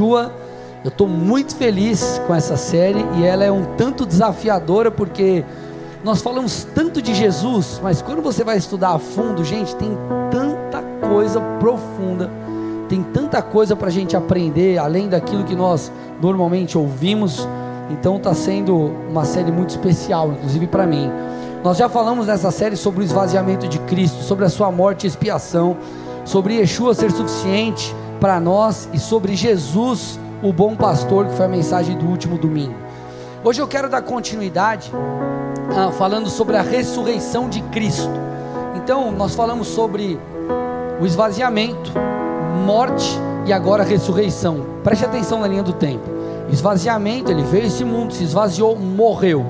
Yeshua. Eu estou muito feliz com essa série e ela é um tanto desafiadora porque nós falamos tanto de Jesus, mas quando você vai estudar a fundo, gente, tem tanta coisa profunda, tem tanta coisa para a gente aprender, além daquilo que nós normalmente ouvimos. Então está sendo uma série muito especial, inclusive para mim. Nós já falamos nessa série sobre o esvaziamento de Cristo, sobre a sua morte e expiação, sobre Yeshua ser suficiente para nós e sobre Jesus o bom pastor, que foi a mensagem do último domingo. Hoje eu quero dar continuidade ah, falando sobre a ressurreição de Cristo. Então, nós falamos sobre o esvaziamento, morte e agora ressurreição. Preste atenção na linha do tempo. Esvaziamento, ele veio esse mundo, se esvaziou, morreu.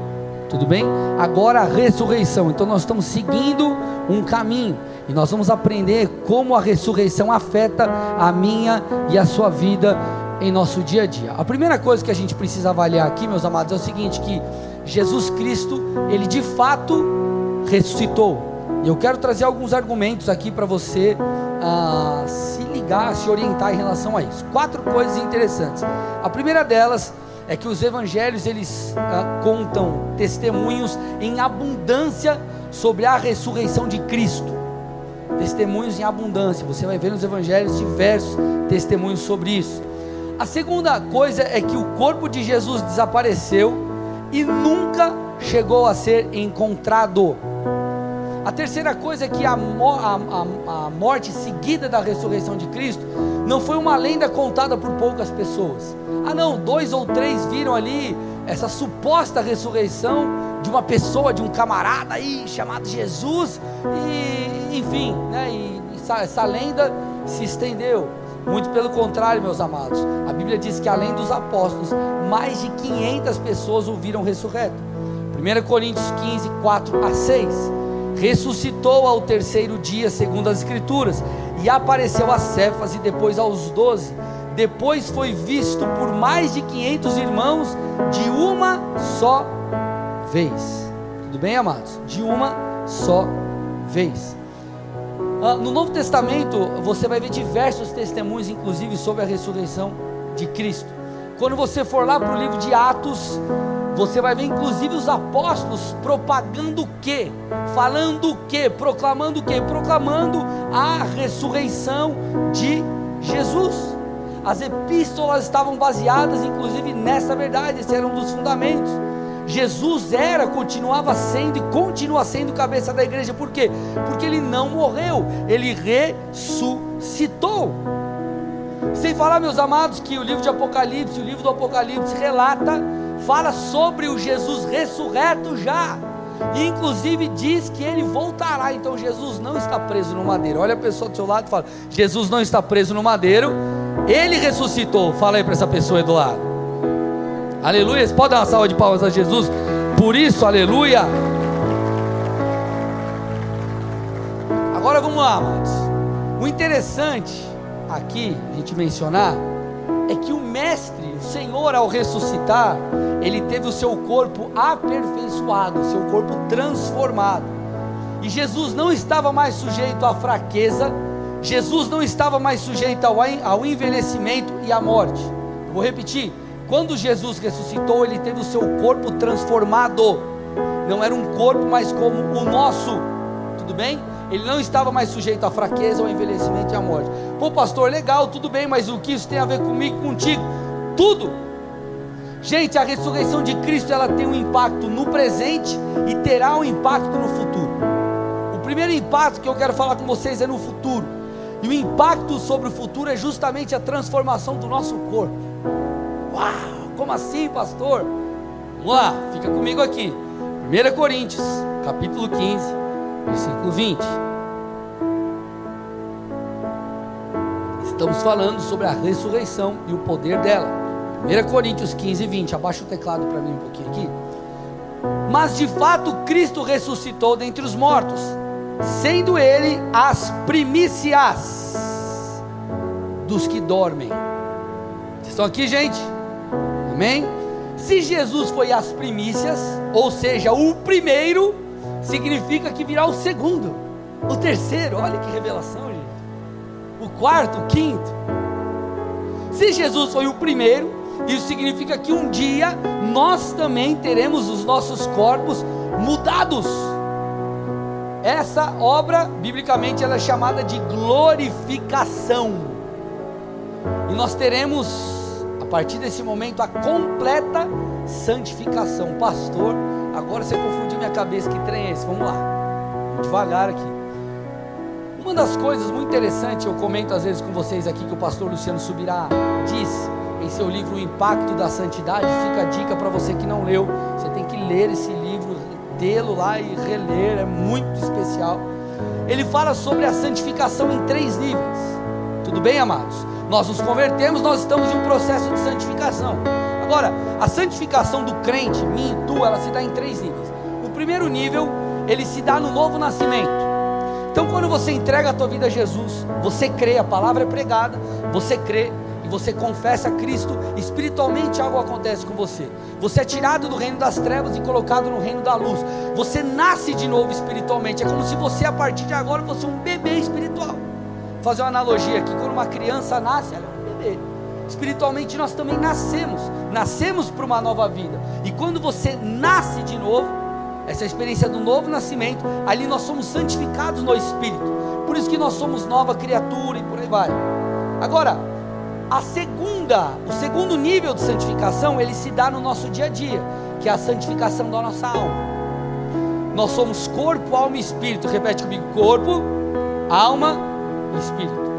Tudo bem? Agora a ressurreição. Então nós estamos seguindo um caminho e nós vamos aprender como a ressurreição afeta a minha e a sua vida em nosso dia a dia. A primeira coisa que a gente precisa avaliar aqui, meus amados, é o seguinte: que Jesus Cristo, ele de fato ressuscitou. E eu quero trazer alguns argumentos aqui para você ah, se ligar, se orientar em relação a isso. Quatro coisas interessantes. A primeira delas é que os evangelhos eles ah, contam testemunhos em abundância sobre a ressurreição de Cristo. Testemunhos em abundância. Você vai ver nos evangelhos diversos testemunhos sobre isso. A segunda coisa é que o corpo de Jesus desapareceu e nunca chegou a ser encontrado. A terceira coisa é que a, a, a, morte seguida da ressurreição de Cristo não foi uma lenda contada por poucas pessoas. Ah, não, dois ou três viram ali essa suposta ressurreição de uma pessoa, de um camarada aí chamado Jesus, e enfim, né, e, essa, essa lenda se estendeu. Muito pelo contrário, meus amados. A Bíblia diz que além dos apóstolos, mais de 500 pessoas o viram ressurreto. 1 Coríntios 15, 4 a 6. Ressuscitou ao terceiro dia, segundo as Escrituras, e apareceu a Cefas e depois aos doze. Depois foi visto por mais de 500 irmãos de uma só vez. Tudo bem, amados? De uma só vez. Ah, no Novo Testamento, você vai ver diversos testemunhos, inclusive sobre a ressurreição de Cristo. Quando você for lá para o livro de Atos, você vai ver inclusive os apóstolos propagando o que? Falando o que? Proclamando o que? Proclamando a ressurreição de Jesus. As epístolas estavam baseadas inclusive nessa verdade, esse era um dos fundamentos. Jesus era, continuava sendo e continua sendo cabeça da igreja, por quê? Porque ele não morreu, ele ressuscitou. Sem falar, meus amados, que o livro de Apocalipse, o livro do Apocalipse relata, fala sobre o Jesus ressurreto já. E inclusive diz que ele voltará. Então Jesus não está preso no madeiro. Olha a pessoa do seu lado e fala: Jesus não está preso no madeiro, ele ressuscitou. Fala aí para essa pessoa aí do lado. Aleluia. Você pode dar uma salva de palmas a Jesus? Por isso, aleluia. Agora vamos lá, amados. O interessante aqui, a gente mencionar, é que o Mestre, o Senhor, ao ressuscitar, ele teve o seu corpo aperfeiçoado, o seu corpo transformado. E Jesus não estava mais sujeito à fraqueza, Jesus não estava mais sujeito ao envelhecimento e à morte. Vou repetir: quando Jesus ressuscitou, ele teve o seu corpo transformado. Não era um corpo mais como o nosso. Tudo bem? Ele não estava mais sujeito à fraqueza, ao envelhecimento e à morte. Pô, pastor, legal, tudo bem, mas o que isso tem a ver comigo contigo? Tudo. Gente, a ressurreição de Cristo ela tem um impacto no presente e terá um impacto no futuro. O primeiro impacto que eu quero falar com vocês é no futuro. E o impacto sobre o futuro é justamente a transformação do nosso corpo. Uau, como assim, pastor? Vamos lá, fica comigo aqui. 1 Coríntios, capítulo 15, versículo 20. Estamos falando sobre a ressurreição e o poder dela. 1 Coríntios 15, 20. Abaixa o teclado para mim um pouquinho aqui. Mas de fato Cristo ressuscitou dentre os mortos, sendo Ele as primícias dos que dormem. Vocês estão aqui, gente? Amém? Se Jesus foi as primícias, ou seja, o primeiro, significa que virá o segundo, o terceiro, olha que revelação, gente. O quarto, o quinto. Se Jesus foi o primeiro, isso significa que um dia nós também teremos os nossos corpos mudados. Essa obra, biblicamente, ela é chamada de glorificação. E nós teremos, a partir desse momento, a completa santificação. Pastor, agora você confundiu minha cabeça, que trem é esse? Vamos lá, vamos devagar aqui. Uma das coisas muito interessantes, eu comento às vezes com vocês aqui, que o pastor Luciano Subirá diz em seu livro O Impacto da Santidade, fica a dica para você que não leu, você tem que ler esse livro, tê-lo lá e reler, é muito especial. Ele fala sobre a santificação em três níveis. Tudo bem, amados? Nós nos convertemos, nós estamos em um processo de santificação. Agora, a santificação do crente, mim tu, ela se dá em três níveis. O primeiro nível, ele se dá no novo nascimento. Então, quando você entrega a tua vida a Jesus, você crê, a palavra é pregada, você crê, você confessa Cristo, espiritualmente algo acontece com você. Você é tirado do reino das trevas e colocado no reino da luz. Você nasce de novo espiritualmente. É como se você, a partir de agora, fosse um bebê espiritual. Vou fazer uma analogia aqui: quando uma criança nasce, ela é um bebê. Espiritualmente nós também nascemos, nascemos para uma nova vida. E quando você nasce de novo, essa experiência do novo nascimento, ali nós somos santificados no Espírito. Por isso que nós somos nova criatura e por aí vai. Agora, a segunda, o segundo nível de santificação, ele se dá no nosso dia a dia, que é a santificação da nossa alma. Nós somos corpo, alma e espírito. Repete comigo: corpo, alma e espírito.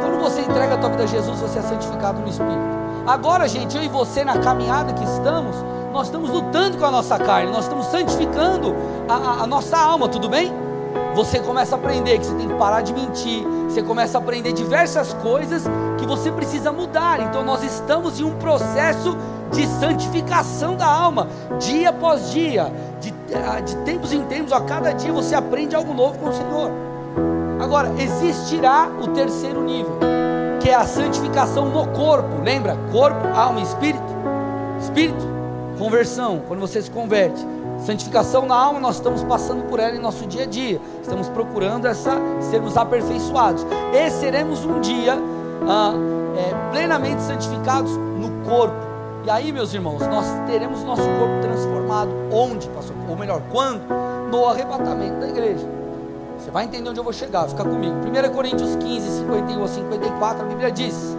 Quando você entrega a tua vida a Jesus, você é santificado no espírito. Agora, gente, eu e você na caminhada que estamos, nós estamos lutando com a nossa carne, nós estamos santificando a, a, a nossa alma, tudo bem? Você começa a aprender que você tem que parar de mentir, você começa a aprender diversas coisas que você precisa mudar. Então nós estamos em um processo de santificação da alma, dia após dia, de, ah, de tempos em tempos, a cada dia você aprende algo novo com o Senhor. Agora, existirá o terceiro nível, que é a santificação no corpo. Lembra? Corpo, alma e espírito. Espírito, conversão, quando você se converte. Santificação na alma, nós estamos passando por ela em nosso dia a dia. Estamos procurando essa sermos aperfeiçoados. E seremos um dia ah, é, plenamente santificados no corpo. E aí, meus irmãos, nós teremos nosso corpo transformado. Onde, pastor? Ou melhor, quando? No arrebatamento da igreja. Você vai entender onde eu vou chegar, fica comigo. 1 Coríntios 15, 51 a 54, a Bíblia diz: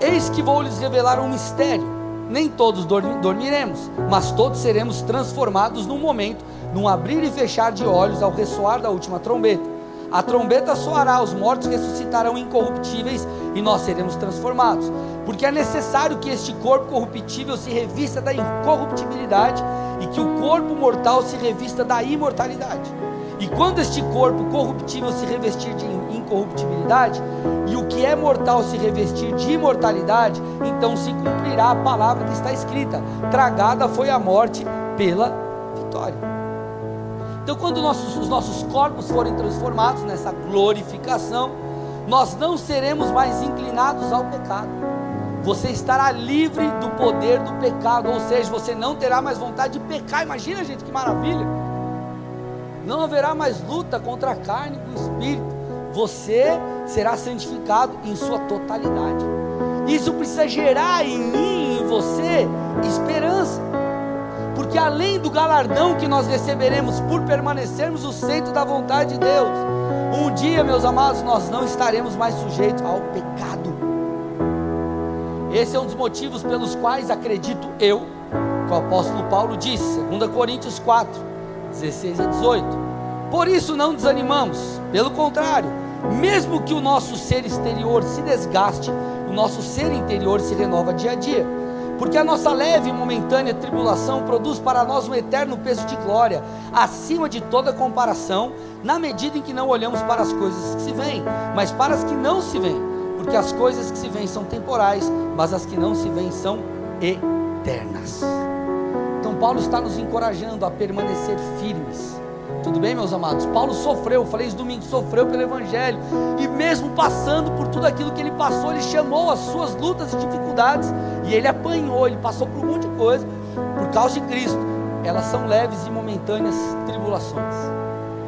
Eis que vou lhes revelar um mistério nem todos dormiremos, mas todos seremos transformados num momento, num abrir e fechar de olhos ao ressoar da última trombeta. A trombeta soará, os mortos ressuscitarão incorruptíveis e nós seremos transformados. Porque é necessário que este corpo corruptível se revista da incorruptibilidade e que o corpo mortal se revista da imortalidade. E quando este corpo corruptível se revestir de incorruptibilidade, e o que é mortal se revestir de imortalidade, então se cumprirá a palavra que está escrita: tragada foi a morte pela vitória. Então, quando nossos, os nossos corpos forem transformados nessa glorificação, nós não seremos mais inclinados ao pecado. Você estará livre do poder do pecado, ou seja, você não terá mais vontade de pecar. Imagina, gente, que maravilha! Não haverá mais luta contra a carne e o espírito. Você será santificado em sua totalidade. Isso precisa gerar em mim e em você esperança. Porque além do galardão que nós receberemos por permanecermos no centro da vontade de Deus, um dia, meus amados, nós não estaremos mais sujeitos ao pecado. Esse é um dos motivos pelos quais acredito eu, que o apóstolo Paulo disse, 2 Coríntios 4, 16 a 18. Por isso não desanimamos, pelo contrário, mesmo que o nosso ser exterior se desgaste, o nosso ser interior se renova dia a dia. Porque a nossa leve e momentânea tribulação produz para nós um eterno peso de glória, acima de toda comparação, na medida em que não olhamos para as coisas que se veem, mas para as que não se veem. Porque as coisas que se veem são temporais, mas as que não se veem são eternas. Paulo está nos encorajando a permanecer firmes. Tudo bem, meus amados? Paulo sofreu, falei isso domingo, sofreu pelo Evangelho, e mesmo passando por tudo aquilo que ele passou, ele chamou as suas lutas e dificuldades, e ele apanhou, ele passou por um monte de coisa, por causa de Cristo. Elas são leves e momentâneas tribulações.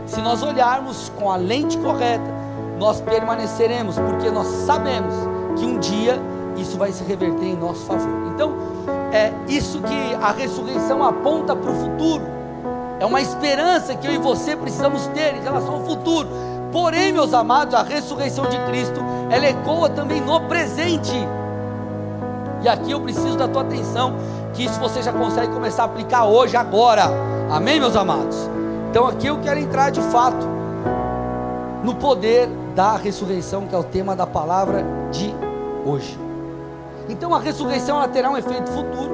Se nós olharmos com a lente correta, nós permaneceremos, porque nós sabemos que um dia isso vai se reverter em nosso favor. Então, é isso que a ressurreição aponta para o futuro. É uma esperança que eu e você precisamos ter em relação ao futuro. Porém, meus amados, a ressurreição de Cristo, ela ecoa também no presente. E aqui eu preciso da tua atenção, que isso você já consegue começar a aplicar hoje, agora. Amém, meus amados? Então aqui eu quero entrar de fato no poder da ressurreição, que é o tema da palavra de hoje. Então a ressurreição ela terá um efeito futuro,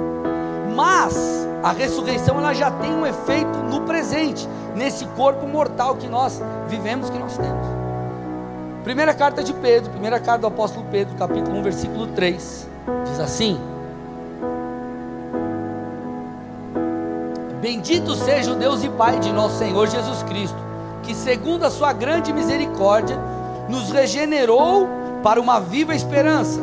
mas a ressurreição ela já tem um efeito no presente, nesse corpo mortal que nós vivemos, que nós temos. Primeira carta de Pedro, primeira carta do apóstolo Pedro, capítulo 1, versículo 3, diz assim: Bendito seja o Deus e Pai de nosso Senhor Jesus Cristo, que segundo a sua grande misericórdia, nos regenerou para uma viva esperança,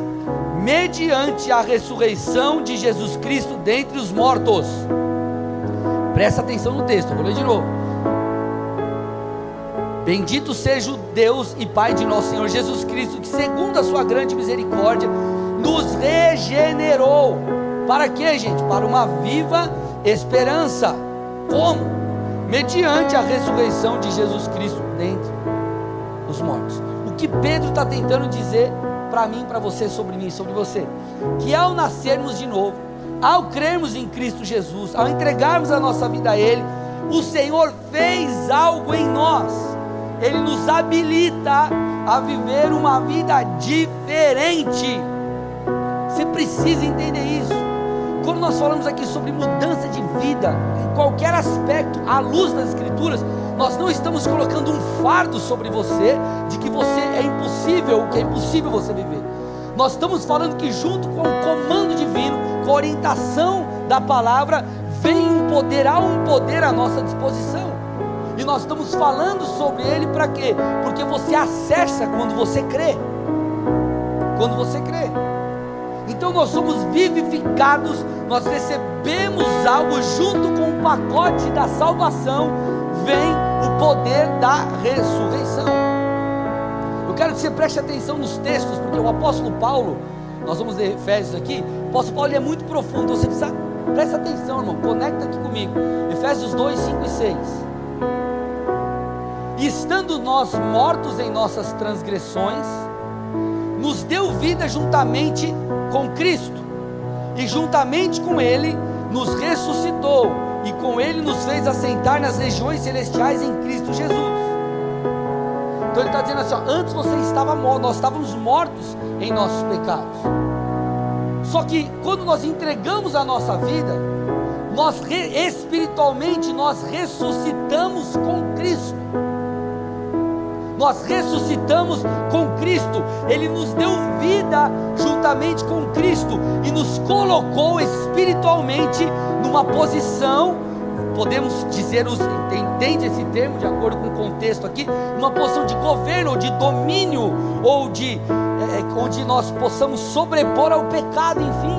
mediante a ressurreição de Jesus Cristo dentre os mortos. Presta atenção no texto, vou ler de novo. Bendito seja o Deus e Pai de nosso Senhor Jesus Cristo, que segundo a sua grande misericórdia, nos regenerou. Para quê, gente? Para uma viva esperança. Como? Mediante a ressurreição de Jesus Cristo dentre os mortos. O que Pedro está tentando dizer para mim, para você, sobre mim, sobre você, que ao nascermos de novo, ao crermos em Cristo Jesus, ao entregarmos a nossa vida a Ele, o Senhor fez algo em nós. Ele nos habilita a viver uma vida diferente. Você precisa entender isso. Quando nós falamos aqui sobre mudança de vida, em qualquer aspecto, à luz das Escrituras, nós não estamos colocando um fardo sobre você de que você é impossível, que é impossível você viver. Nós estamos falando que junto com o comando divino, com a orientação da palavra, vem um poder, há um poder à nossa disposição. E nós estamos falando sobre ele para quê? Porque você acessa quando você crê. Quando você crê. Então nós somos vivificados, nós recebemos algo junto com o pacote da salvação, vem o poder da ressurreição. Eu quero que você preste atenção nos textos, porque o apóstolo Paulo, nós vamos ler Efésios aqui, o apóstolo Paulo é muito profundo, você precisa, presta atenção, irmão, conecta aqui comigo. Efésios 2, 5 e 6. E estando nós mortos em nossas transgressões, nos deu vida juntamente com Cristo, e juntamente com Ele nos ressuscitou, e com Ele nos fez assentar nas regiões celestiais em Cristo Jesus. Então ele está dizendo assim: ó, antes você estava morto, nós estávamos mortos em nossos pecados. Só que quando nós entregamos a nossa vida, nós espiritualmente nós ressuscitamos com Cristo nós ressuscitamos com Cristo, Ele nos deu vida juntamente com Cristo e nos colocou espiritualmente numa posição, podemos dizer, entende esse termo de acordo com o contexto aqui, numa posição de governo ou de domínio, ou de é, é onde nós possamos sobrepor ao pecado, enfim.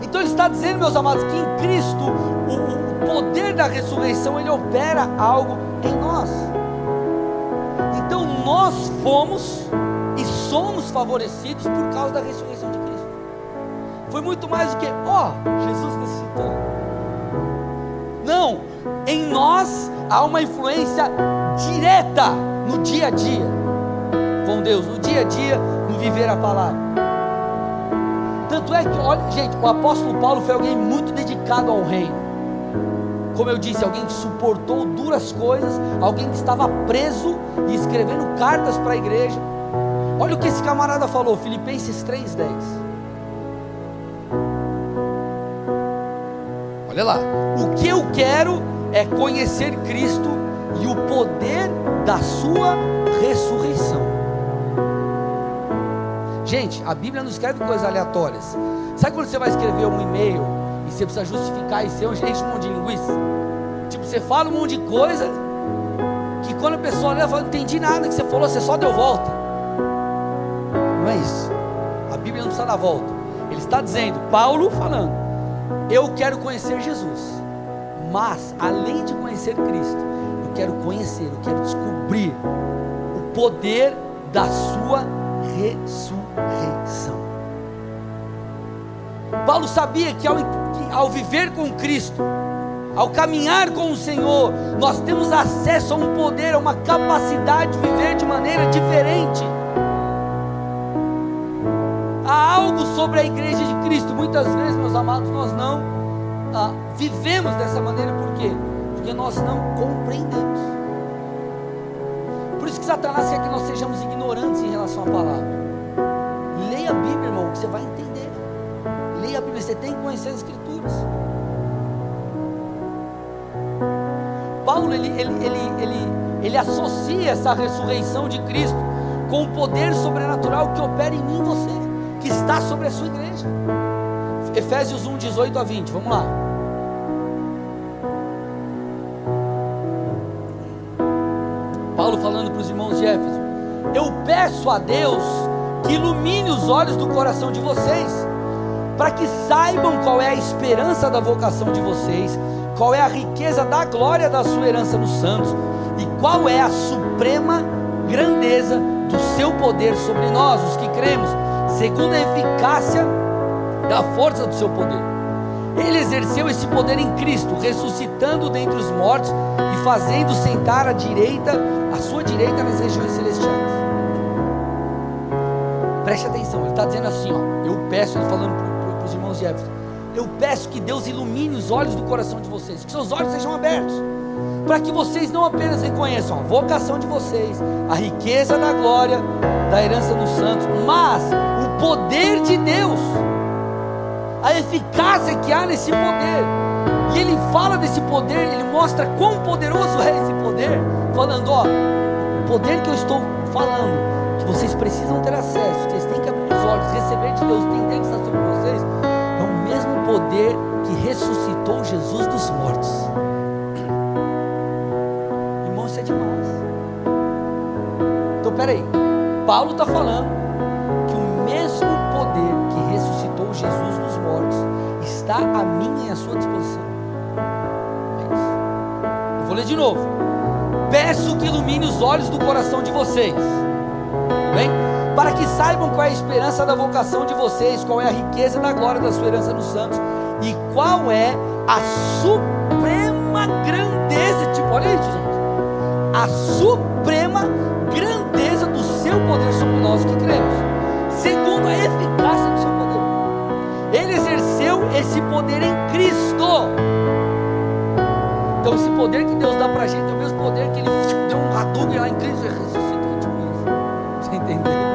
Então ele está dizendo, meus amados, que em Cristo o, o poder da ressurreição ele opera algo em nós nós fomos e somos favorecidos por causa da ressurreição de Cristo. Foi muito mais do que, ó, oh, Jesus ressuscitou. Não, em nós há uma influência direta no dia a dia com Deus, no dia a dia, no viver a palavra. Tanto é que, olha, gente, o apóstolo Paulo foi alguém muito dedicado ao reino como eu disse, alguém que suportou duras coisas, alguém que estava preso e escrevendo cartas para a igreja. Olha o que esse camarada falou, Filipenses 3:10. Olha lá, o que eu quero é conhecer Cristo e o poder da sua ressurreição. Gente, a Bíblia não escreve coisas aleatórias. Sabe quando você vai escrever um e-mail e você precisa justificar e ser um gente monte de linguiça. Tipo, você fala um monte de coisa que quando a pessoa leva, fala, não entendi nada que você falou, você só deu volta. Não é isso. A Bíblia não precisa dar volta. Ele está dizendo, Paulo falando, eu quero conhecer Jesus. Mas, além de conhecer Cristo, eu quero conhecer, eu quero descobrir o poder da sua ressurreição. Paulo sabia que ao, que ao viver com Cristo, ao caminhar com o Senhor, nós temos acesso a um poder, a uma capacidade de viver de maneira diferente. Há algo sobre a igreja de Cristo. Muitas vezes, meus amados, nós não ah, vivemos dessa maneira, por quê? Porque nós não compreendemos. Por isso que Satanás quer que nós sejamos ignorantes em relação à palavra. Leia a Bíblia, irmão, que você vai entender. A Bíblia, você tem que conhecer as Escrituras. Paulo ele, ele, ele, ele, ele associa essa ressurreição de Cristo com o poder sobrenatural que opera em mim você, que está sobre a sua igreja. Efésios 1, 18 a 20, vamos lá. Paulo falando para os irmãos de Éfeso: Eu peço a Deus que ilumine os olhos do coração de vocês, para que saibam qual é a esperança da vocação de vocês qual é a riqueza da glória da sua herança nos santos e qual é a suprema grandeza do seu poder sobre nós, os que cremos, segundo a eficácia da força do seu poder. Ele exerceu esse poder em Cristo, ressuscitando dentre os mortos e fazendo sentar à direita, à sua direita nas regiões celestiais. Preste atenção, ele está dizendo assim, ó, eu peço, ele falando para os irmãos de Éfeso, eu peço que Deus ilumine os olhos do coração de vocês, que seus olhos sejam abertos, para que vocês não apenas reconheçam a vocação de vocês, a riqueza da glória, da herança dos santos, mas o poder de Deus, a eficácia que há nesse poder. E ele fala desse poder, ele mostra quão poderoso é esse poder, falando: ó, o poder que eu estou falando, que vocês precisam ter acesso, vocês têm que abrir os olhos, receber de Deus, entender que está sobre vocês, poder que ressuscitou Jesus dos mortos. Irmão, isso é demais. Então, peraí. Paulo está falando que o mesmo poder que ressuscitou Jesus dos mortos está a minha e à sua disposição. É vou ler de novo. Peço que ilumine os olhos do coração de vocês. Para que saibam qual é a esperança da vocação de vocês, qual é a riqueza da glória da sua herança nos santos e qual é a suprema grandeza, tipo, olha isso, gente, a suprema grandeza do seu poder sobre nós que cremos, segundo a eficácia do seu poder. Ele exerceu esse poder em Cristo. Então, esse poder que Deus dá para a gente é o mesmo poder que Ele deu um Hadouken lá em Cristo e ressuscitou. Tipo isso. Você entendeu?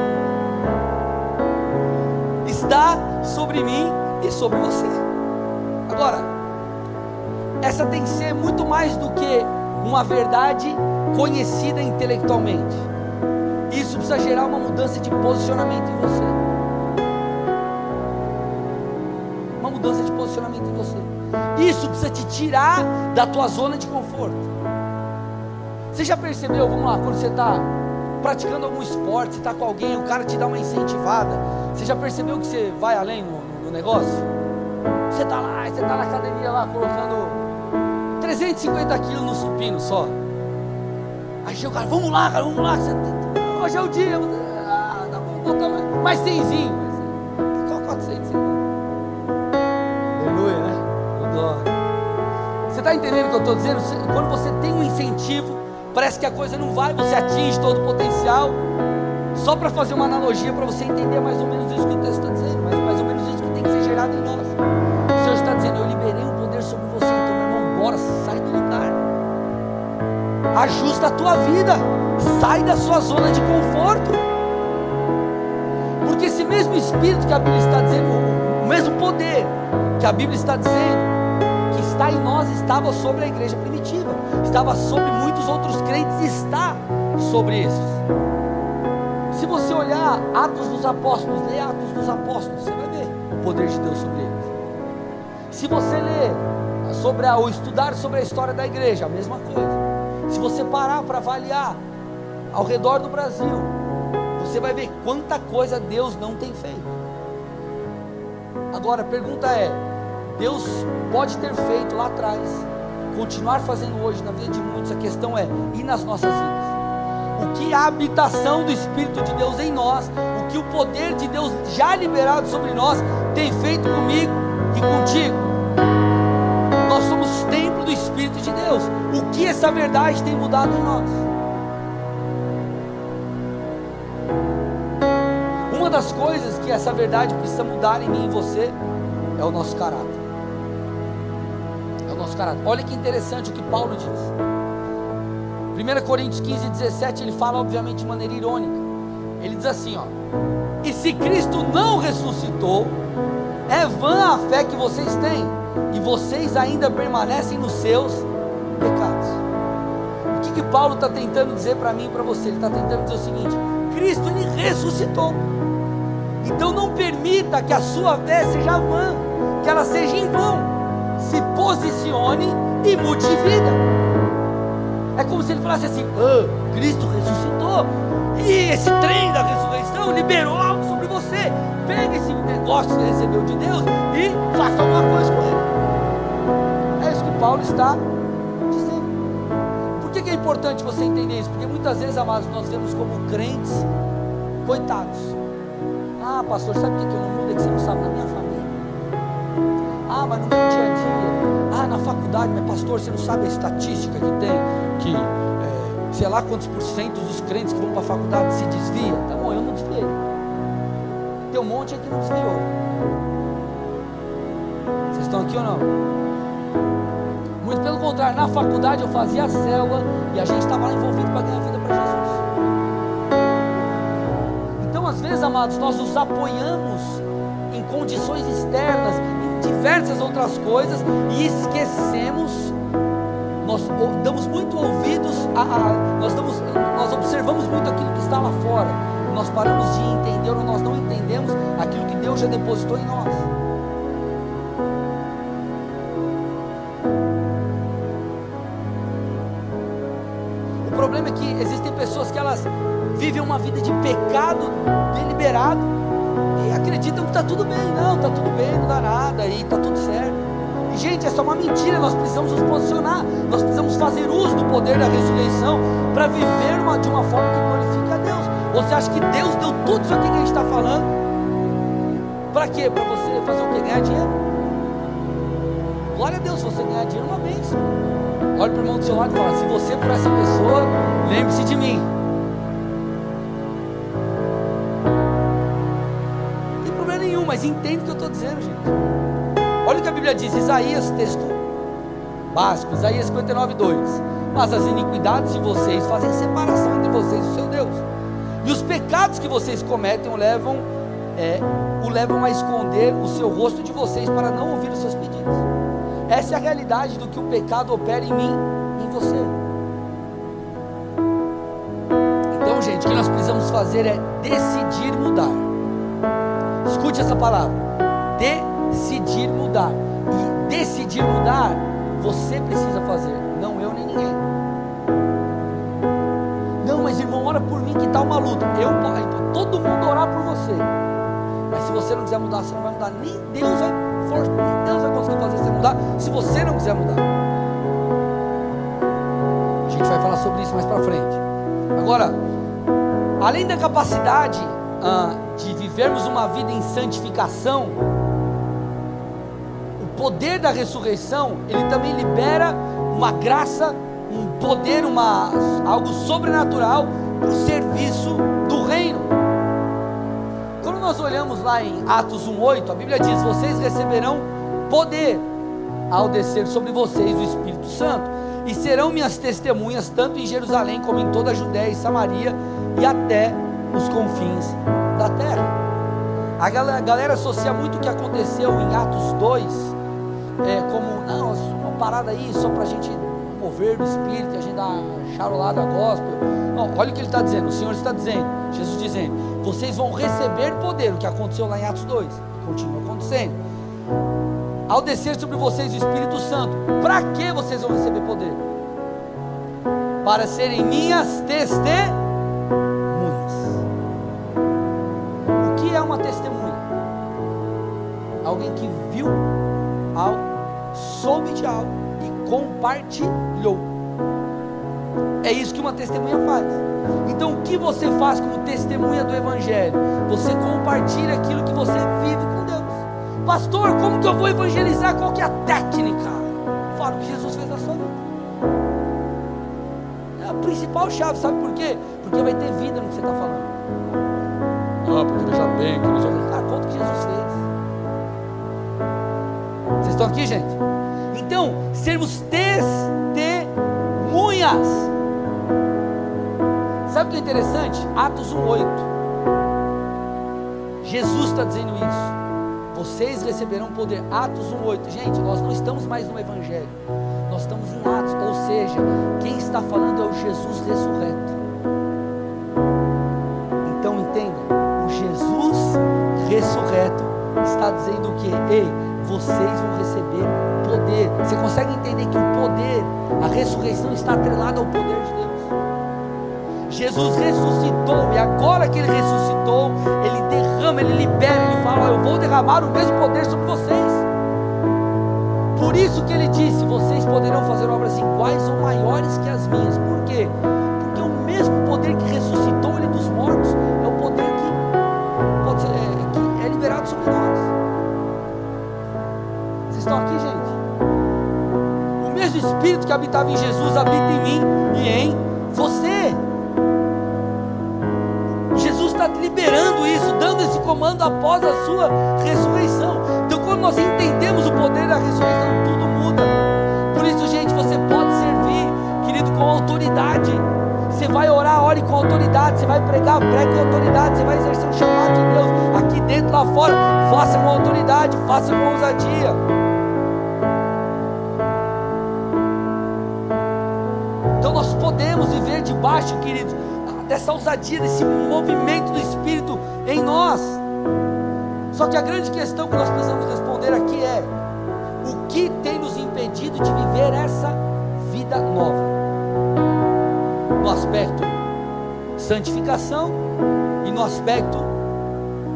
Sobre mim e sobre você. Agora, essa tem que ser muito mais do que uma verdade conhecida intelectualmente. Isso precisa gerar uma mudança de posicionamento em você. Uma mudança de posicionamento em você. Isso precisa te tirar da tua zona de conforto. Você já percebeu, vamos lá, quando você está praticando algum esporte, você está com alguém, o cara te dá uma incentivada. Você já percebeu que você vai além no, no, negócio? Você está lá, você está na academia lá colocando 350 quilos no supino só. Aí chega o cara, vamos lá, cara, vamos lá. Você, hoje é o dia. ah, tá bom, botar mais, mais 100zinho. Só 400. Aleluia, né? Glória. Você está entendendo o que eu estou dizendo? Quando você tem um incentivo, parece que a coisa não vai, você atinge todo o potencial. Só para fazer uma analogia, para você entender mais ou menos isso que o texto está dizendo, mas mais ou menos isso que tem que ser gerado em nós. O Senhor está dizendo: Eu liberei um poder sobre você, então, meu irmão, bora, sai do lugar, ajusta a tua vida, sai da sua zona de conforto, porque esse mesmo Espírito que a Bíblia está dizendo, o mesmo poder que a Bíblia está dizendo, que está em nós, estava sobre a igreja primitiva estava sobre muitos outros crentes está sobre esses. Se você olhar Atos dos Apóstolos, lê Atos dos Apóstolos, você vai ver o poder de Deus sobre eles. Se você ler sobre a, ou estudar sobre a história da igreja, a mesma coisa. Se você parar para avaliar ao redor do Brasil, você vai ver quanta coisa Deus não tem feito. Agora a pergunta é: Deus pode ter feito lá atrás continuar fazendo hoje na vida de muitos, a questão é, e nas nossas vidas? O que a habitação do Espírito de Deus em nós, o que o poder de Deus já liberado sobre nós tem feito comigo e contigo. Nós somos templo do Espírito de Deus. O que essa verdade tem mudado em nós? Uma das coisas que essa verdade precisa mudar em mim e você é o nosso caráter. É o nosso caráter. Olha que interessante o que Paulo diz. 1 Coríntios 15, 17, ele fala, obviamente, de maneira irônica. Ele diz assim: ó, E se Cristo não ressuscitou, é vã a fé que vocês têm, e vocês ainda permanecem nos seus pecados. O que, que Paulo está tentando dizer para mim e para você? Ele está tentando dizer o seguinte: Cristo ele ressuscitou. Então não permita que a sua fé seja vã, que ela seja em vão. Se posicione e mude de vida. É como se ele falasse assim: ah, Cristo ressuscitou, e esse trem da ressurreição liberou algo sobre você. Pega esse negócio que você recebeu de Deus e faça alguma coisa com ele. É isso que Paulo está dizendo. Por que, que é importante você entender isso? Porque muitas vezes, amados, nós vemos como crentes coitados. Ah, pastor, sabe o que, que eu não mudo? É que você não sabe na minha família. Ah, mas no meu dia a dia. Ah, na faculdade, mas pastor, você não sabe a estatística que tem que é, sei lá quantos por cento dos crentes que vão para a faculdade se desvia. Tá bom, eu não desviei. Tem um monte aqui que não desviou. Vocês estão aqui ou não? Muito pelo contrário, na faculdade eu fazia a célula e a gente estava lá envolvido para ganhar vida para Jesus. Então, às vezes, amados, nós nos apoiamos em condições externas, em diversas outras coisas e esquecemos nós damos muito ouvidos a, a, nós, damos, nós observamos muito aquilo que está lá fora, nós paramos de entender ou nós não entendemos aquilo que Deus já depositou em nós. O problema é que existem pessoas que elas vivem uma vida de pecado deliberado e acreditam que está tudo bem, não, está tudo bem, não dá nada e está tudo certo. Gente, essa é uma mentira. Nós precisamos nos posicionar. Nós precisamos fazer uso do poder da ressurreição para viver uma, de uma forma que glorifique a Deus. Você acha que Deus deu tudo isso aqui que a gente está falando? Para quê? Para você fazer o quê? Ganhar dinheiro? Glória a Deus, você ganhar dinheiro, é uma bênção. Olha para o irmão do seu lado e fala: se você for essa pessoa, lembre-se de mim. Não tem problema nenhum, mas entende o que eu estou dizendo, gente. Que a Bíblia diz, Isaías, texto básico, Isaías 59, 2. Mas as iniquidades de vocês fazem separação entre vocês e o seu Deus. E os pecados que vocês cometem o levam, é, o levam a esconder o seu rosto de vocês para não ouvir os seus pedidos. Essa é a realidade do que o pecado opera em mim e em você. Então, gente, o que nós precisamos fazer é decidir mudar. Escute essa palavra. Decidir mudar, você precisa fazer, não eu nem ninguém. Não, mas irmão, ora por mim que está uma luta. Eu então todo mundo orar por você. Mas se você não quiser mudar, você não vai mudar. Nem Deus vai, nem Deus vai conseguir fazer você mudar se você não quiser mudar. A gente vai falar sobre isso mais para frente. Agora, além da capacidade ah, de vivermos uma vida em santificação, poder da ressurreição, ele também libera uma graça, um poder, uma, algo sobrenatural para o serviço do reino. Quando nós olhamos lá em Atos 1,8, a Bíblia diz: Vocês receberão poder ao descer sobre vocês o Espírito Santo, e serão minhas testemunhas tanto em Jerusalém como em toda a Judéia e Samaria e até os confins da terra. A galera associa muito o que aconteceu em Atos 2 é, como, não, uma parada aí só para a gente mover do Espírito, a gente dar charolada gospel. Não, olha o que ele está dizendo, o Senhor está dizendo, Jesus dizendo, vocês vão receber poder, o que aconteceu lá em Atos 2, continua acontecendo. Ao descer sobre vocês o Espírito Santo, para que vocês vão receber poder? Para serem minhas testemunhas. O que é uma testemunha? Alguém que viu algo, soube de algo e compartilhou. É isso que uma testemunha faz. Então, o que você faz como testemunha do Evangelho? Você compartilha aquilo que você vive com Deus. Pastor, como que eu vou evangelizar? Qual que é a técnica? Fala o que Jesus fez na sua vida. É a principal chave, sabe por quê? Porque vai ter vida no que você está falando. Ah, porque veja bem, que bem. Cara, conta o que Jesus fez. Vocês estão aqui, gente? Então, sermos testemunhas. Sabe o que é interessante? Atos 1,8. Jesus está dizendo isso. Vocês receberão poder. Atos 1,8. Gente, nós não estamos mais no Evangelho. Nós estamos em Atos. Ou seja, quem está falando é o Jesus ressurreto. Então entenda: o Jesus ressurreto está dizendo o que? Ei, vocês vão receber poder. Você consegue entender que o poder, a ressurreição está atrelada ao poder de Deus? Jesus ressuscitou e agora que ele ressuscitou, ele derrama, ele libera, ele fala: Eu vou derramar o mesmo poder sobre vocês. Por isso que ele disse: Vocês poderão fazer obras iguais ou maiores que as minhas. Por quê? Espírito que habitava em Jesus habita em mim e em você está liberando isso, dando esse comando após a sua ressurreição. Então, quando nós entendemos o poder da ressurreição, tudo muda. Por isso, gente, você pode servir, querido, com autoridade. Você vai orar, ore com autoridade. Você vai pregar, pregue com autoridade. Você vai exercer o chamado de Deus aqui dentro, lá fora. Faça com autoridade, faça com ousadia. Podemos viver debaixo, queridos, dessa ousadia, desse movimento do Espírito em nós. Só que a grande questão que nós precisamos responder aqui é: o que tem nos impedido de viver essa vida nova? No aspecto santificação e no aspecto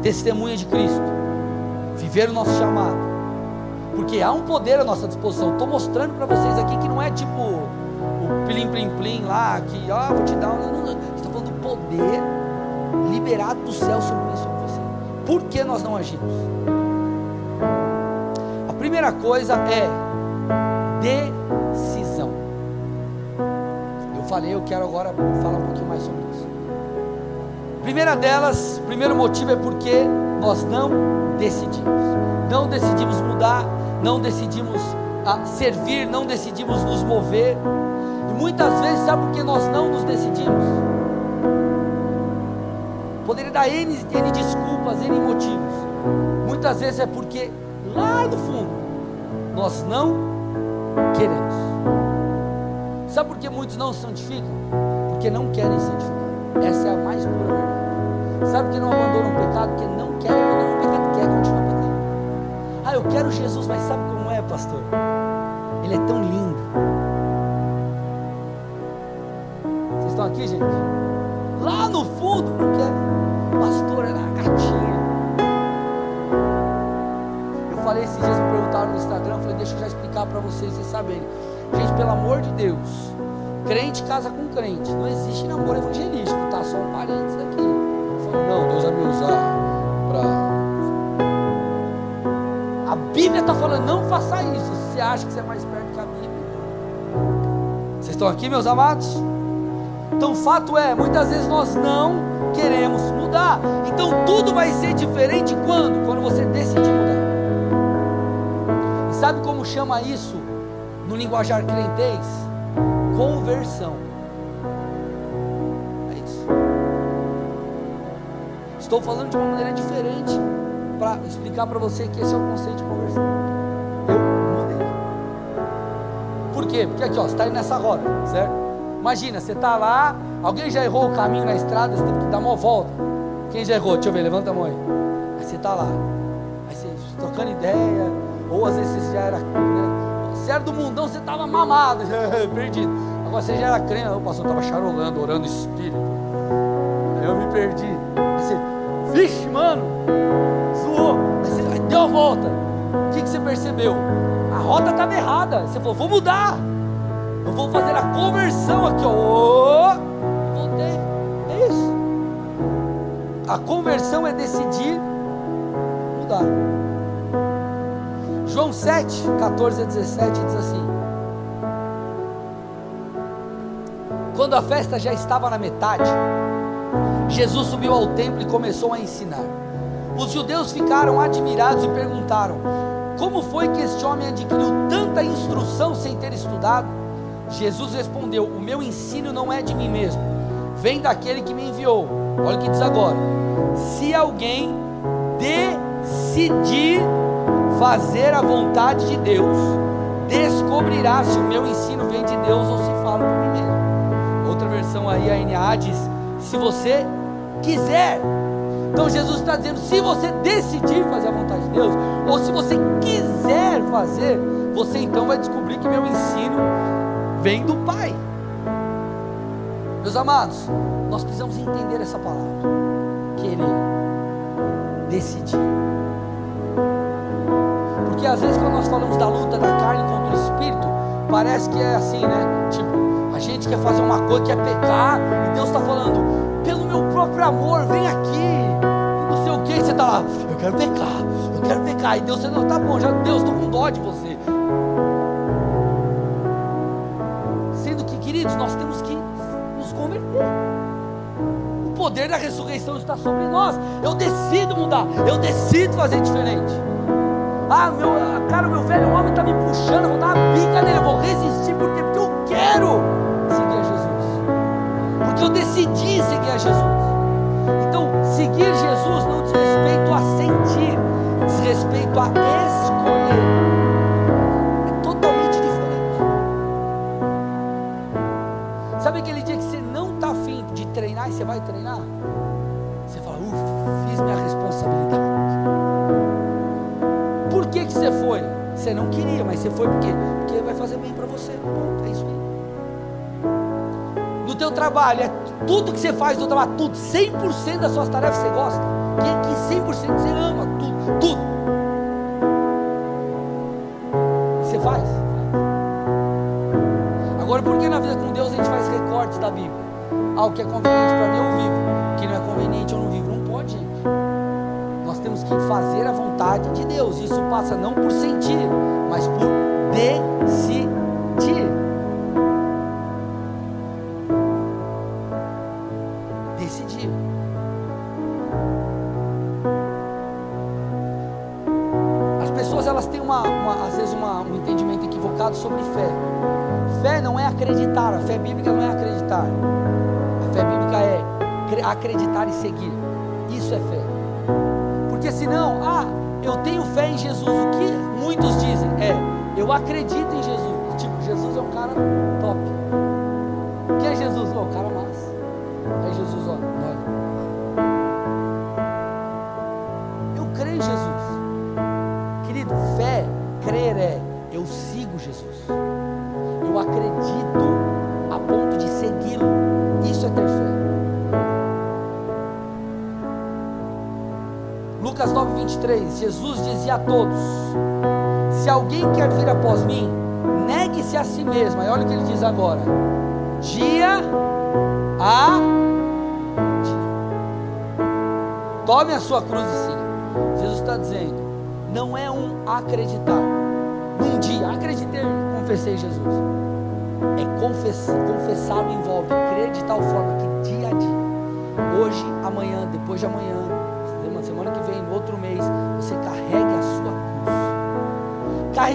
testemunha de Cristo, viver o nosso chamado. Porque há um poder à nossa disposição. Estou mostrando para vocês aqui que não é tipo plim plim plim lá, que ó, vou te dar um. Não, não poder liberado do céu sobre mim sobre você. Por que nós não agimos? A primeira coisa é decisão. Eu falei, eu quero agora falar um pouquinho mais sobre isso. Primeira delas, primeiro motivo é porque nós não decidimos. Não decidimos mudar, não decidimos ah, servir, não decidimos nos mover. Muitas vezes, sabe por que nós não nos decidimos? Poderia dar N, N desculpas, N motivos. Muitas vezes é porque lá no fundo nós não queremos. Sabe por que muitos não santificam? Porque não querem santificar. Essa é a mais pura verdade. Sabe por que não abandonam o pecado? Porque não querem abandonar o pecado, quer continuar pecando. Ah, eu quero Jesus, mas sabe como é, pastor? Ele é tão lindo. Aqui, gente? Lá no fundo não quer pastor era gatinha. Eu falei esses dias, me perguntaram no Instagram, eu falei, deixa eu já explicar para vocês, vocês saberem. Gente, pelo amor de Deus, crente casa com crente, não existe namoro evangelístico, tá? Só um parênteses aqui. Não, Deus vai me usar para. A Bíblia está falando, não faça isso. Você acha que você é mais perto que a Bíblia? Vocês estão aqui, meus amados? Então, o fato é, muitas vezes nós não queremos mudar. Então tudo vai ser diferente quando? Quando você decidir mudar. E sabe como chama isso no linguajar crentez? Conversão. É isso. Estou falando de uma maneira diferente para explicar para você que esse é o conceito de conversão. Eu mudei. Por quê? Porque aqui ó, você está nessa rota, certo? Imagina, você está lá, alguém já errou o caminho na estrada, você teve que dar uma volta. Quem já errou? Deixa eu ver, levanta a mão aí. Aí você está lá, aí você trocando ideia, ou às vezes você já era, né? Você era do mundão, você estava mamado, perdido. Agora você já era crente, o pastor estava charolando, orando espírito. Aí eu me perdi. Aí você, vixe, mano, zoou. Aí você aí deu a volta. O que, que você percebeu? A rota estava errada. Você falou, vou mudar. Eu vou fazer a conversão aqui, ó. Voltei. É isso. A conversão é decidir mudar. João 7, 14 a 17 diz assim: Quando a festa já estava na metade, Jesus subiu ao templo e começou a ensinar. Os judeus ficaram admirados e perguntaram: Como foi que este homem adquiriu tanta instrução sem ter estudado? Jesus respondeu: O meu ensino não é de mim mesmo, vem daquele que me enviou. Olha o que diz agora: Se alguém decidir fazer a vontade de Deus, descobrirá se o meu ensino vem de Deus ou se falo por mim mesmo. Outra versão aí, a NA diz: se você quiser. Então Jesus está dizendo: se você decidir fazer a vontade de Deus, ou se você quiser fazer, você então vai descobrir que meu ensino vem do Pai. Meus amados, nós precisamos entender essa palavra. Querer, decidir. Porque às vezes quando nós falamos da luta da carne contra o espírito, parece que é assim, né? Tipo, a gente quer fazer uma coisa, quer pecar, e Deus está falando, pelo meu próprio amor, vem aqui. Não sei o que, você está lá, eu quero pecar, eu quero pecar. E Deus não tá bom, já Deus, estou com dó de você. Queridos, nós temos que nos converter. O poder da ressurreição está sobre nós. Eu decido mudar, eu decido fazer diferente. Ah, meu, cara, meu velho homem está me puxando, vou dar uma bica nele, eu vou resistir, porque, porque eu quero seguir a Jesus. Porque eu decidi seguir a Jesus. Então, seguir Jesus não diz respeito a sentir, diz respeito a escolher. Foi por quê? Porque vai fazer bem para você. É isso aí. No teu trabalho, é tudo que você faz no trabalho, tudo, 100% das suas tarefas você gosta. Que, que 100% você ama, tudo, tudo. Você faz? Agora, por que na vida com Deus a gente faz recortes da Bíblia? Ah, o que é conveniente para mim eu vivo, o que não é conveniente eu não vivo. Não pode, gente. Nós temos que fazer a vontade de Deus. Isso passa não por sentir, mas por decidir. Decidir. As pessoas elas têm uma, uma às vezes uma, um entendimento equivocado sobre fé. Fé não é acreditar, a fé bíblica não é acreditar. A fé bíblica é acreditar e seguir. Isso é fé. Porque senão, ah, eu tenho fé em Jesus. O que muitos dizem é, eu acredito em Jesus. Tipo, Jesus é um cara top. Quem é Jesus? Oh, o cara massa. É Jesus, ó. Eu creio em Jesus. Querido, fé, crer é, eu sigo Jesus. Eu acredito a ponto de segui-lo. Isso é ter fé. Lucas 9, 23, Jesus dizia a todos: Se alguém quer vir após mim, negue-se a si mesmo. Aí olha o que ele diz agora: dia a dia. Tome a sua cruz e siga. Jesus está dizendo: não é um acreditar. Um dia, acreditei, confessei Jesus. É confessar, confessar envolve crer de tal forma que dia a dia, hoje, amanhã, depois de amanhã,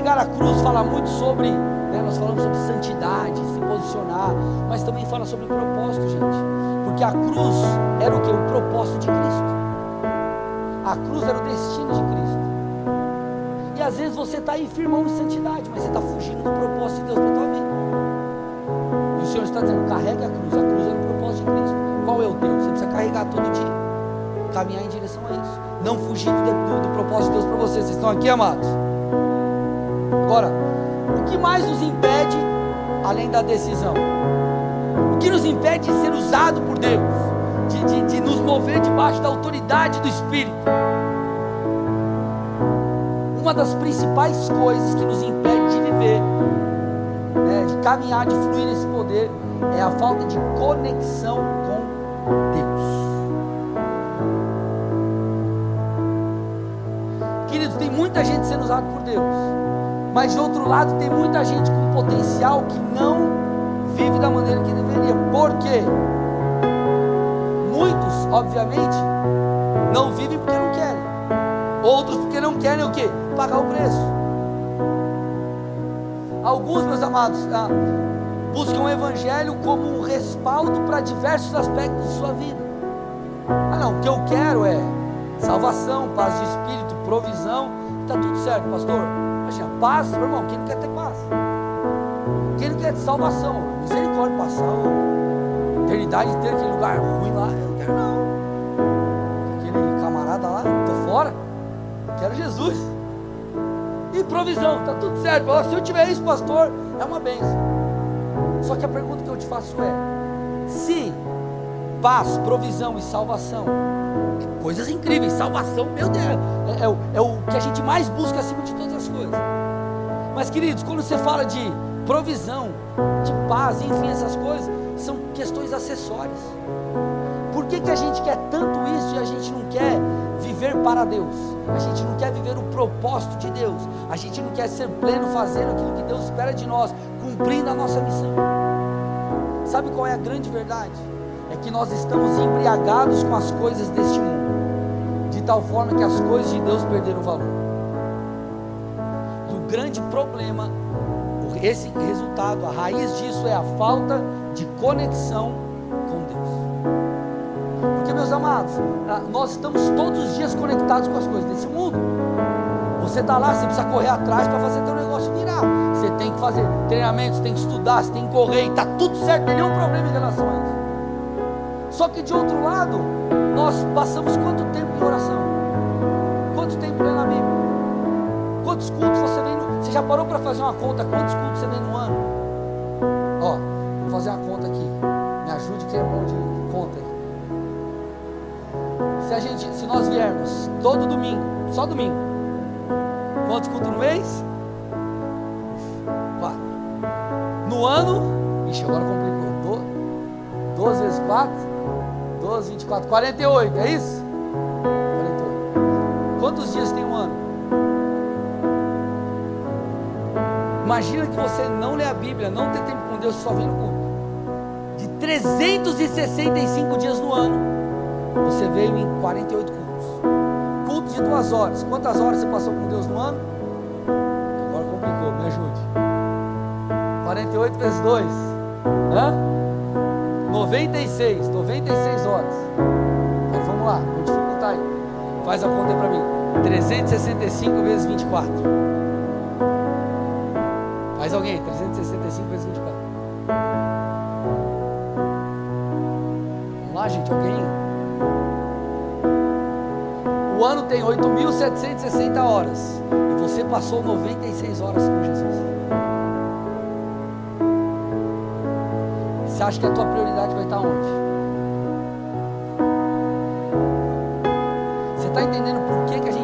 Carregar a cruz fala muito sobre, né, nós falamos sobre santidade, se posicionar, mas também fala sobre propósito, gente. Porque a cruz era o que? O propósito de Cristo. A cruz era o destino de Cristo. E às vezes você está aí firmão em santidade, mas você está fugindo do propósito de Deus para a tua vida. E o Senhor está dizendo, carregue a cruz. A cruz é o propósito de Cristo. Qual é o teu? Você precisa carregar todo dia caminhar em direção a isso. Não fugir do, do, propósito de Deus para vocês. Vocês estão aqui, amados? Agora, o que mais nos impede, além da decisão? O que nos impede de ser usado por Deus? De, de, de nos mover debaixo da autoridade do Espírito? Uma das principais coisas que nos impede de viver né, de caminhar, de fluir nesse poder, é a falta de conexão com Deus. Queridos, tem muita gente sendo usada por Deus, mas de outro lado tem muita gente com potencial que não vive da maneira que deveria. Por quê? Muitos, obviamente, não vivem porque não querem. Outros porque não querem o quê? Pagar o preço. Alguns, meus amados, ah, buscam o Evangelho como um respaldo para diversos aspectos de sua vida. Ah, não, o que eu quero é salvação, paz de espírito, provisão, está tudo certo, pastor. Imagina, paz, meu irmão, quem não quer ter paz? Quem não quer ter salvação? Misericórdia, passar a eternidade inteira, aquele lugar ruim lá, eu não quero não. Aquele camarada lá, estou fora, quero Jesus e provisão, está tudo certo. Se eu tiver isso, pastor, é uma benção. Só que a pergunta que eu te faço é: se paz, provisão e salvação, coisas incríveis, salvação, meu Deus, é, é, o, é o que a gente mais busca acima de as Mas queridos, quando você fala de provisão, de paz, enfim, essas coisas, são questões acessórias. Por que, que a gente quer tanto isso e a gente não quer viver para Deus? A gente não quer viver o propósito de Deus. A gente não quer ser pleno fazendo aquilo que Deus espera de nós, cumprindo a nossa missão. Sabe qual é a grande verdade? É que nós estamos embriagados com as coisas deste mundo, de tal forma que as coisas de Deus perderam valor. Grande problema, esse resultado, a raiz disso é a falta de conexão meus amados, nós estamos todos os dias conectados com as coisas desse mundo. Você está lá, você precisa correr atrás para fazer teu negócio virar. Você tem que fazer treinamentos, tem que estudar, você tem que correr, está tudo certo, tem nenhum problema em relação a isso. Só que de outro lado, nós passamos quanto tempo em oração? Quanto tempo lendo a Bíblia? Quantos cultos você vem já parou para fazer uma conta? Quantos cultos você vem no ano? Ó, vou fazer uma conta aqui. Me ajude que é bom de conta aí se a gente, se nós viermos todo domingo, só domingo, quantos cultos no mês? Quatro. No ano, ixi, agora complicou. 12 vezes 4, 12, 24, 48, é isso? Imagina que você não lê a Bíblia, não tem tempo com Deus, só vem no culto. De 365 dias no ano, você veio em 48 cultos. Culto de duas horas. Quantas horas você passou com Deus no ano? Agora complicou, me ajude. 48 vezes 2. Hã? 96. 96 horas. Então vamos lá, vamos dificultar aí. Faz a conta para mim. 365 vezes 24. Faz alguém, 365 vezes 24. Vamos lá, gente, alguém? O ano tem 8.760 horas. E você passou 96 horas com Jesus. Você acha que a tua prioridade vai estar onde? Você está entendendo por que, que a gente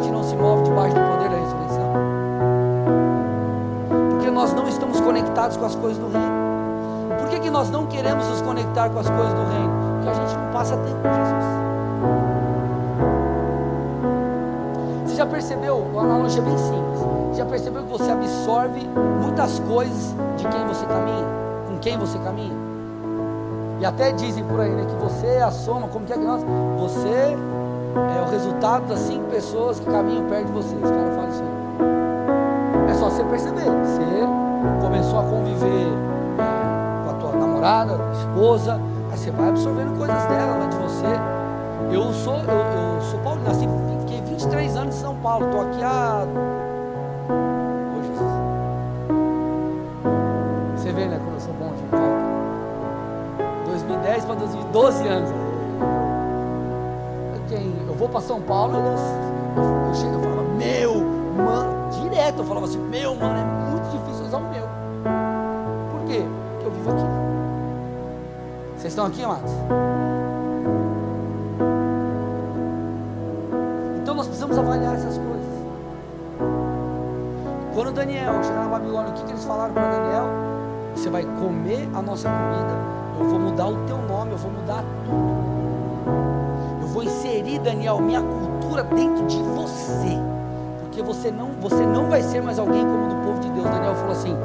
estamos conectados com as coisas do reino. Por que, que nós não queremos nos conectar com as coisas do reino? Porque a gente não passa tempo com Jesus. já percebeu? Uma analogia bem simples. Já percebeu que você absorve muitas coisas de quem você caminha? Com quem você caminha? E até dizem por aí, né, que você é a soma, como que é que nós? Você é o resultado das cinco pessoas que caminham perto de você. Os caras falam isso aí. É só você perceber. Você começou a conviver é, com a tua namorada, esposa, aí você vai absorvendo coisas dela, lá de você. Eu sou, eu, eu sou Paulo, nasci 23 anos em São Paulo, estou aqui há. Oh, Jesus. Você vê, né, como eu sou bom de volta. 2010 para 2012 anos. Quem, eu vou para São Paulo, eu, eu chego e falava, meu, mano, direto eu falava assim, meu, mano, é muito difícil usar o meu. Por quê? Porque eu vivo aqui. Vocês estão aqui, amados? precisamos avaliar essas coisas. Quando Daniel chegou na Babilônia, o que, que eles falaram para Daniel? você vai comer a nossa comida, eu vou mudar o teu nome, eu vou mudar tudo. Eu vou inserir, Daniel, minha cultura dentro de você. Porque você não, você não vai ser mais alguém como do povo de Deus. Daniel falou assim: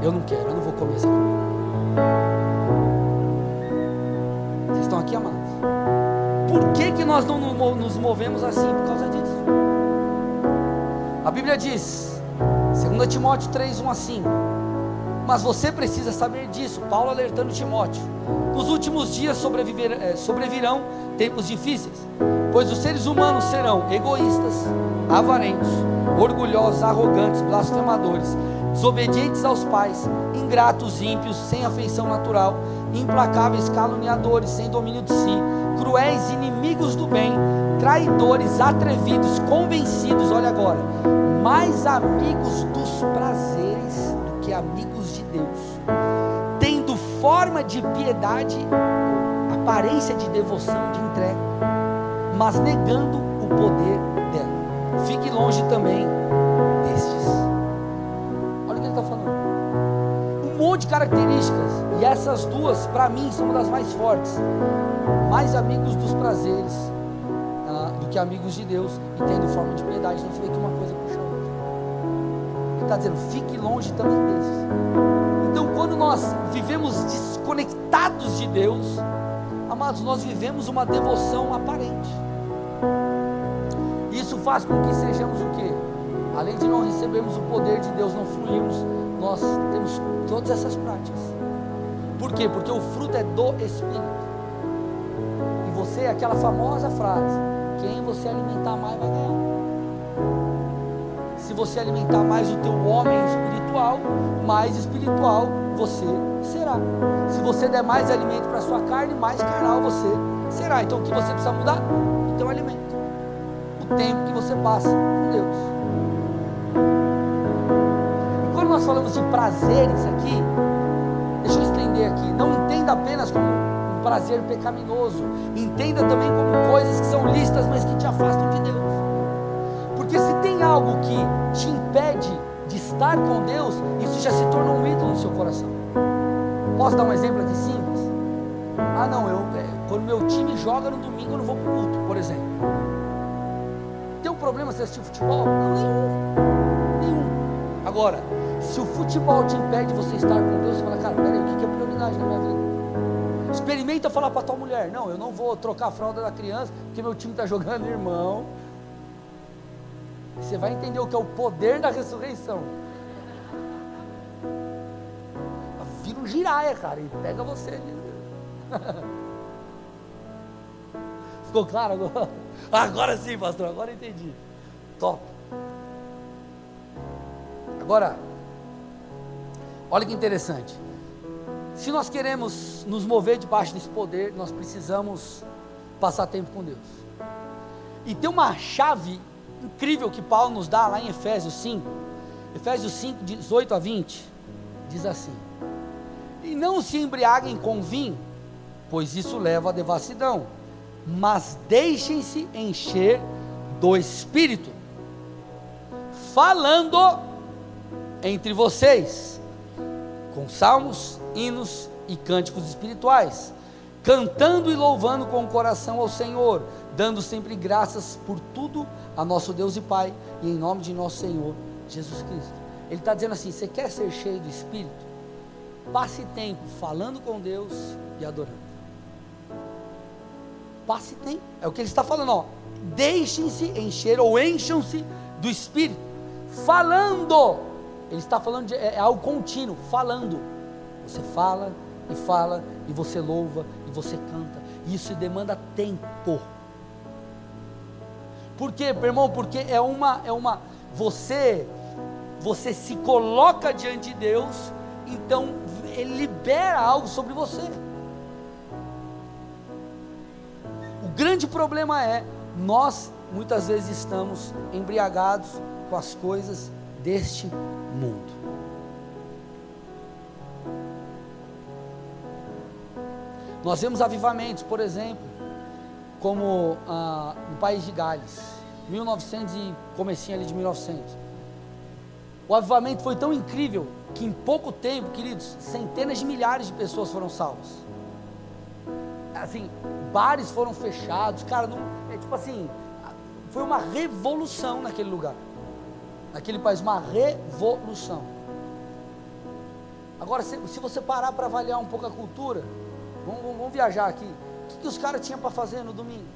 Eu não quero, eu não vou essa comida. Vocês estão aqui, amados? Por que, que nós não nos movemos assim? Por causa disso. A Bíblia diz, 2 Timóteo 3, 1 assim. Mas você precisa saber disso, Paulo alertando Timóteo. Nos últimos dias eh, sobrevirão tempos difíceis, pois os seres humanos serão egoístas, avarentos, orgulhosos, arrogantes, blasfemadores, desobedientes aos pais, ingratos, ímpios, sem afeição natural, implacáveis, caluniadores, sem domínio de si, cruéis, inimigos do bem, traidores, atrevidos, convencidos, olha agora, mais amigos dos prazeres do que amigos de Deus, tendo forma de piedade, aparência de devoção, de entrega, mas negando o poder dela. Fique longe também destes. Olha o que ele está falando. Um monte de características, e essas duas, para mim, são uma das mais fortes. Mais amigos dos prazeres ah, do que amigos de Deus, e tendo forma de piedade. Então você que uma coisa puxa a. Ele está dizendo, fique longe também desses. Então, quando nós vivemos desconectados de Deus, amados, nós vivemos uma devoção aparente. Isso faz com que sejamos o quê? Além de não recebermos o poder de Deus, não fluirmos, nós temos todas essas práticas. Por quê? Porque o fruto é do Espírito. E você, aquela famosa frase: quem você alimentar mais vai ganhar você alimentar mais o teu homem espiritual, mais espiritual você será. Se você der mais alimento para sua carne, mais carnal você será. Então o que você precisa mudar? O teu alimento. O tempo que você passa com Deus. E quando nós falamos de prazeres aqui, deixa eu estender aqui. Não entenda apenas como um prazer pecaminoso. Entenda também como coisas que são listas, mas que te afastam estar com Deus, isso já se torna um ídolo no seu coração. Posso dar um exemplo aqui simples? Ah, não, eu, é, quando meu time joga no domingo, eu não vou para o culto, por exemplo. Tem um problema se assistir futebol? Não, nenhum. Nenhum. Agora, se o futebol te impede de você estar com Deus, você fala, cara, peraí, o que é prioridade na minha vida? Experimenta falar para tua mulher, não, eu não vou trocar a fralda da criança, porque meu time está jogando, irmão. Você vai entender o que é o poder da ressurreição. Giraia, cara, e pega você. Ficou claro agora? Agora sim, pastor, agora entendi. Top. Agora, olha que interessante. Se nós queremos nos mover debaixo desse poder, nós precisamos passar tempo com Deus. E tem uma chave incrível que Paulo nos dá lá em Efésios 5, Efésios 5, 18 a 20, diz assim: não se embriaguem com vinho, pois isso leva à devassidão, mas deixem-se encher do Espírito, falando entre vocês, com salmos, hinos e cânticos espirituais, cantando e louvando com o coração ao Senhor, dando sempre graças por tudo a nosso Deus e Pai, e em nome de nosso Senhor Jesus Cristo. Ele está dizendo assim: você quer ser cheio do Espírito? Passe tempo falando com Deus e adorando. Passe tempo, é o que ele está falando, ó. Deixem-se encher ou encham-se do Espírito, falando. Ele está falando de é, é algo contínuo, falando. Você fala e fala, e você louva, e você canta. Isso demanda tempo. Por quê, irmão? Porque é uma, é uma, você, você se coloca diante de Deus, então Ele libera algo sobre você. O grande problema é, nós muitas vezes estamos embriagados com as coisas deste mundo. Nós vemos avivamentos, por exemplo, como ah, no país de Gales, 1900 e comecinho ali de 1900. O avivamento foi tão incrível que em pouco tempo, queridos, centenas de milhares de pessoas foram salvas. Assim, bares foram fechados, cara, não, é tipo assim, foi uma revolução naquele lugar, naquele país, uma revolução. Agora, se, se você parar para avaliar um pouco a cultura, vamos, vamos, vamos viajar aqui. O que, que os caras tinham para fazer no domingo?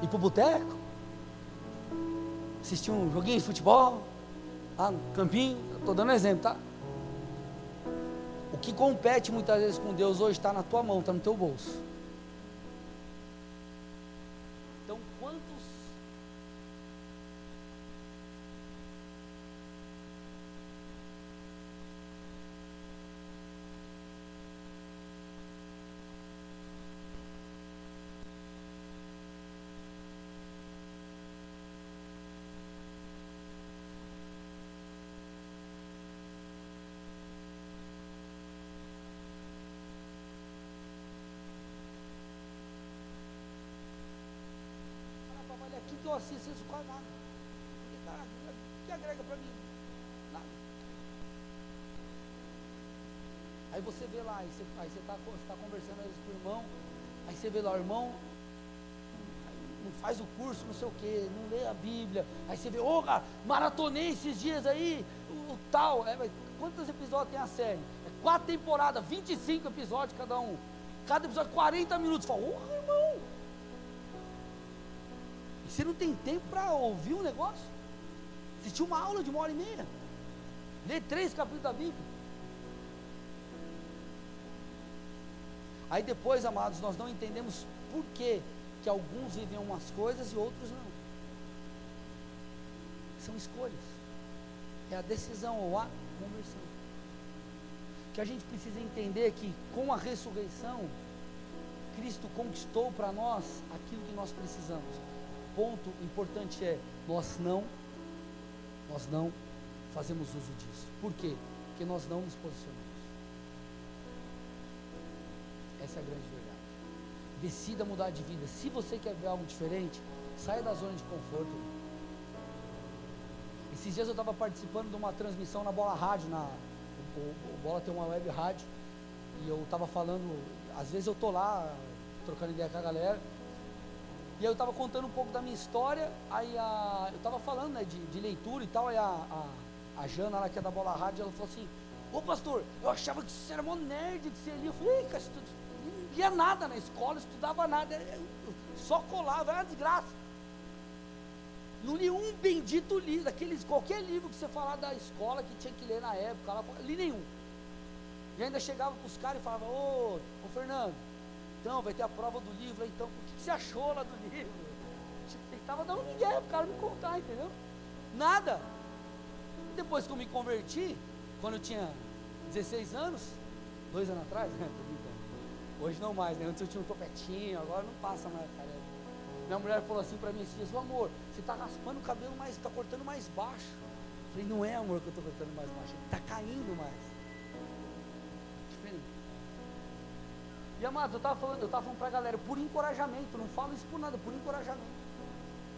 Ir para o boteco? Assistir um joguinho de futebol? Lá no campinho? Estou dando exemplo, tá? O que compete muitas vezes com Deus hoje está na tua mão, está no teu bolso. que eu assisto isso quase nada. O que agrega para mim? Nada. Aí você vê aí você está tá, conversando às vezes com o irmão, aí você vê lá, o irmão não faz o curso, não sei o que, não lê a Bíblia. Aí você vê, ô, oh, maratonei esses dias aí, o, o tal. É, quantos episódios tem a série? É quatro temporadas, 25 episódios cada um. Cada episódio 40 minutos. Fala, ô, oh, irmão, você não tem tempo para ouvir um negócio? Assistir uma aula de uma hora e meia? Ler três capítulos da Bíblia? Aí depois, amados, nós não entendemos por que, que alguns vivem umas coisas e outros não. São escolhas. É a decisão ou a conversão. Que a gente precisa entender que com a ressurreição, Cristo conquistou para nós aquilo que nós precisamos ponto importante é nós não nós não fazemos uso disso. Por quê? Porque nós não nos posicionamos. Essa é a grande verdade. Decida mudar de vida. Se você quer ver algo diferente, saia da zona de conforto. Esses dias eu estava participando de uma transmissão na Bola Rádio, na, o, o Bola tem uma web rádio, e eu estava falando, às vezes eu tô lá trocando ideia com a galera, e aí eu estava contando um pouco da minha história, aí a, eu estava falando né, de, de, leitura e tal, aí a, a, a Jana, lá que é da Bola Rádio, ela falou assim, ô pastor, eu achava que você era mó nerd, que você lia. Eu falei, cara, lia nada na escola, estudava nada, só colava, era uma desgraça. Não li um bendito livro, daqueles, qualquer livro que você falar da escola que tinha que ler na época, lá, li nenhum. E ainda chegava para os caras e falava, ô, ô Fernando, então vai ter a prova do livro, então, o que, você achou lá do livro? Estava dando ninguém para o cara me contar, entendeu? Nada. Depois que eu me converti, quando eu tinha 16 anos, dois anos atrás, né? Hoje não mais, né? Antes eu tinha um topetinho, agora não passa mais, cara. Minha mulher falou assim para mim esses dias, amor, você está raspando o cabelo mais, está cortando mais baixo. Eu falei, não é amor que eu estou cortando mais baixo, está caindo mais. E amados, eu estava falando, eu estava falando para a galera, por encorajamento, não falo isso por nada, por encorajamento.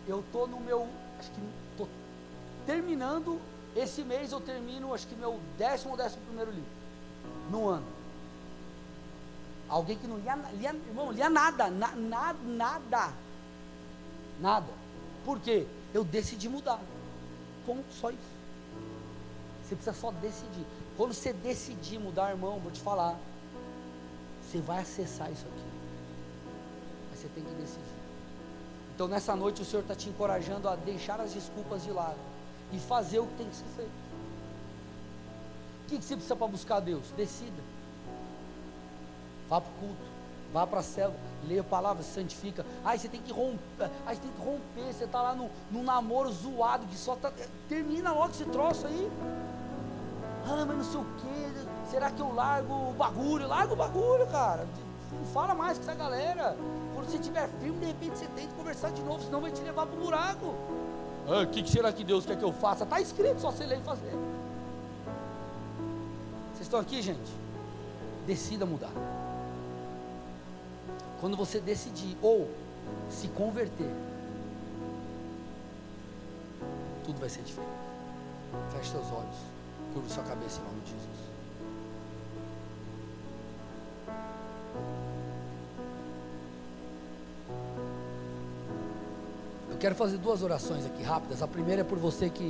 Eu estou no meu, acho que estou terminando, esse mês eu termino, acho que meu décimo ou décimo primeiro livro, no ano. Alguém que não lia, lia irmão, lia nada, na, na, nada, nada. Por quê? Eu decidi mudar. Ponto, só isso. Você precisa só decidir. Quando você decidir mudar, irmão, vou te falar, você vai acessar isso aqui. Mas você tem que decidir. Então nessa noite o Senhor está te encorajando a deixar as desculpas de lado e fazer o que tem que ser feito. O que, que você precisa para buscar Deus? Decida. Vá para o culto, vá para a célula, leia a palavra, se santifica. Aí você tem que romper, aí você tem que romper, você está lá no, no namoro zoado que só tá. Termina logo esse troço aí. Ah, mas não sei o que Será que eu largo o bagulho? Larga o bagulho, cara. Não fala mais com essa galera. Quando você estiver firme, de repente você tem que conversar de novo, senão vai te levar para o buraco. Ah, o que, que será que Deus quer que eu faça? Está escrito, só você ler e fazer. Vocês estão aqui, gente? Decida mudar. Quando você decidir ou se converter, tudo vai ser diferente. Feche seus olhos. Curva sua cabeça em nome de Jesus. Eu quero fazer duas orações aqui rápidas. A primeira é por você que